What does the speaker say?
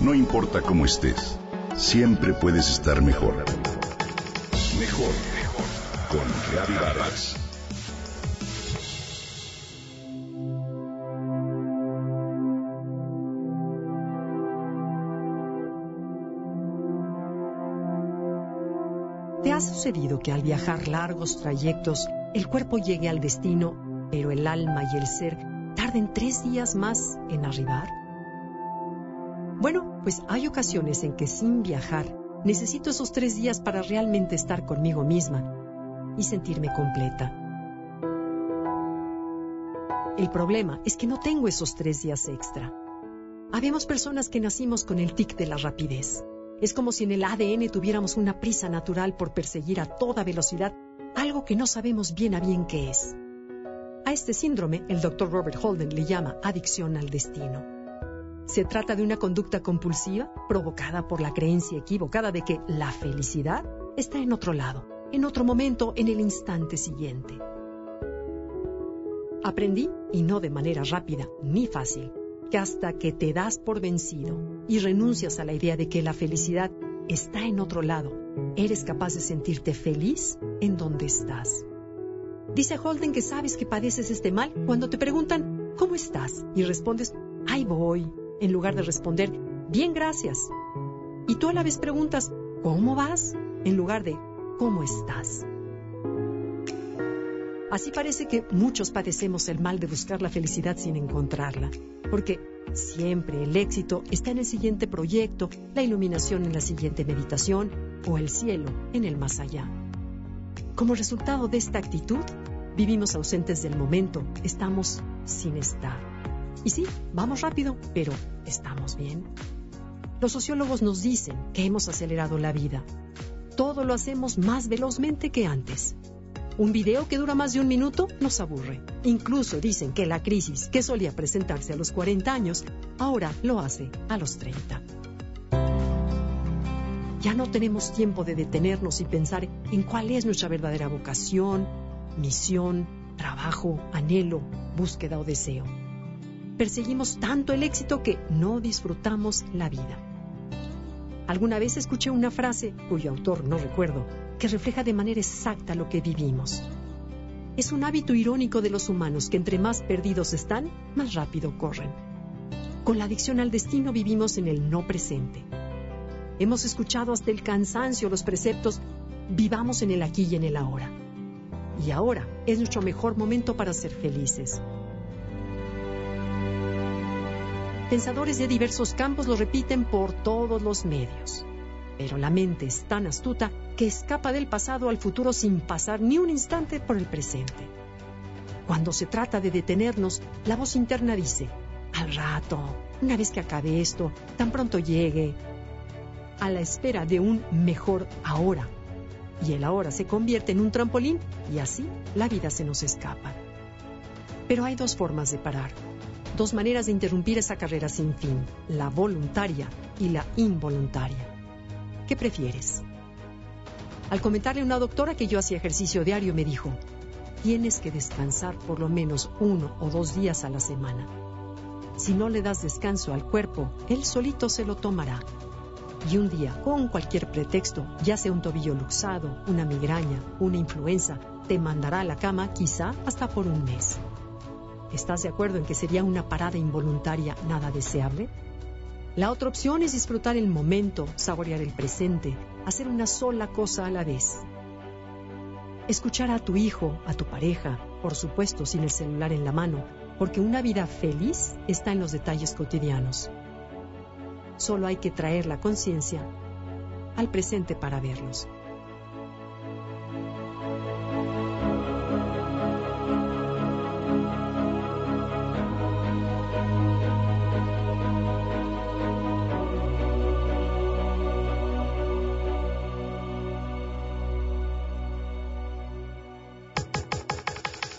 No importa cómo estés, siempre puedes estar mejor. Mejor, mejor. Con Vargas. ¿Te ha sucedido que al viajar largos trayectos el cuerpo llegue al destino, pero el alma y el ser tarden tres días más en arribar? Bueno, pues hay ocasiones en que sin viajar necesito esos tres días para realmente estar conmigo misma y sentirme completa. El problema es que no tengo esos tres días extra. Habemos personas que nacimos con el tic de la rapidez. Es como si en el ADN tuviéramos una prisa natural por perseguir a toda velocidad algo que no sabemos bien a bien qué es. A este síndrome el doctor Robert Holden le llama adicción al destino. Se trata de una conducta compulsiva provocada por la creencia equivocada de que la felicidad está en otro lado, en otro momento, en el instante siguiente. Aprendí, y no de manera rápida ni fácil, que hasta que te das por vencido y renuncias a la idea de que la felicidad está en otro lado, eres capaz de sentirte feliz en donde estás. Dice Holden que sabes que padeces este mal cuando te preguntan, ¿cómo estás? Y respondes, ahí voy, en lugar de responder, bien, gracias. Y tú a la vez preguntas, ¿cómo vas? En lugar de, ¿cómo estás? Así parece que muchos padecemos el mal de buscar la felicidad sin encontrarla, porque siempre el éxito está en el siguiente proyecto, la iluminación en la siguiente meditación o el cielo en el más allá. Como resultado de esta actitud, vivimos ausentes del momento, estamos sin estar. Y sí, vamos rápido, pero ¿estamos bien? Los sociólogos nos dicen que hemos acelerado la vida. Todo lo hacemos más velozmente que antes. Un video que dura más de un minuto nos aburre. Incluso dicen que la crisis que solía presentarse a los 40 años, ahora lo hace a los 30. Ya no tenemos tiempo de detenernos y pensar en cuál es nuestra verdadera vocación, misión, trabajo, anhelo, búsqueda o deseo. Perseguimos tanto el éxito que no disfrutamos la vida. Alguna vez escuché una frase, cuyo autor no recuerdo, que refleja de manera exacta lo que vivimos. Es un hábito irónico de los humanos que entre más perdidos están, más rápido corren. Con la adicción al destino vivimos en el no presente. Hemos escuchado hasta el cansancio los preceptos, vivamos en el aquí y en el ahora. Y ahora es nuestro mejor momento para ser felices. Pensadores de diversos campos lo repiten por todos los medios. Pero la mente es tan astuta que escapa del pasado al futuro sin pasar ni un instante por el presente. Cuando se trata de detenernos, la voz interna dice, al rato, una vez que acabe esto, tan pronto llegue, a la espera de un mejor ahora. Y el ahora se convierte en un trampolín y así la vida se nos escapa. Pero hay dos formas de parar, dos maneras de interrumpir esa carrera sin fin, la voluntaria y la involuntaria. ¿Qué prefieres? Al comentarle a una doctora que yo hacía ejercicio diario, me dijo, tienes que descansar por lo menos uno o dos días a la semana. Si no le das descanso al cuerpo, él solito se lo tomará. Y un día, con cualquier pretexto, ya sea un tobillo luxado, una migraña, una influenza, te mandará a la cama quizá hasta por un mes. ¿Estás de acuerdo en que sería una parada involuntaria nada deseable? La otra opción es disfrutar el momento, saborear el presente, hacer una sola cosa a la vez. Escuchar a tu hijo, a tu pareja, por supuesto sin el celular en la mano, porque una vida feliz está en los detalles cotidianos. Solo hay que traer la conciencia al presente para verlos.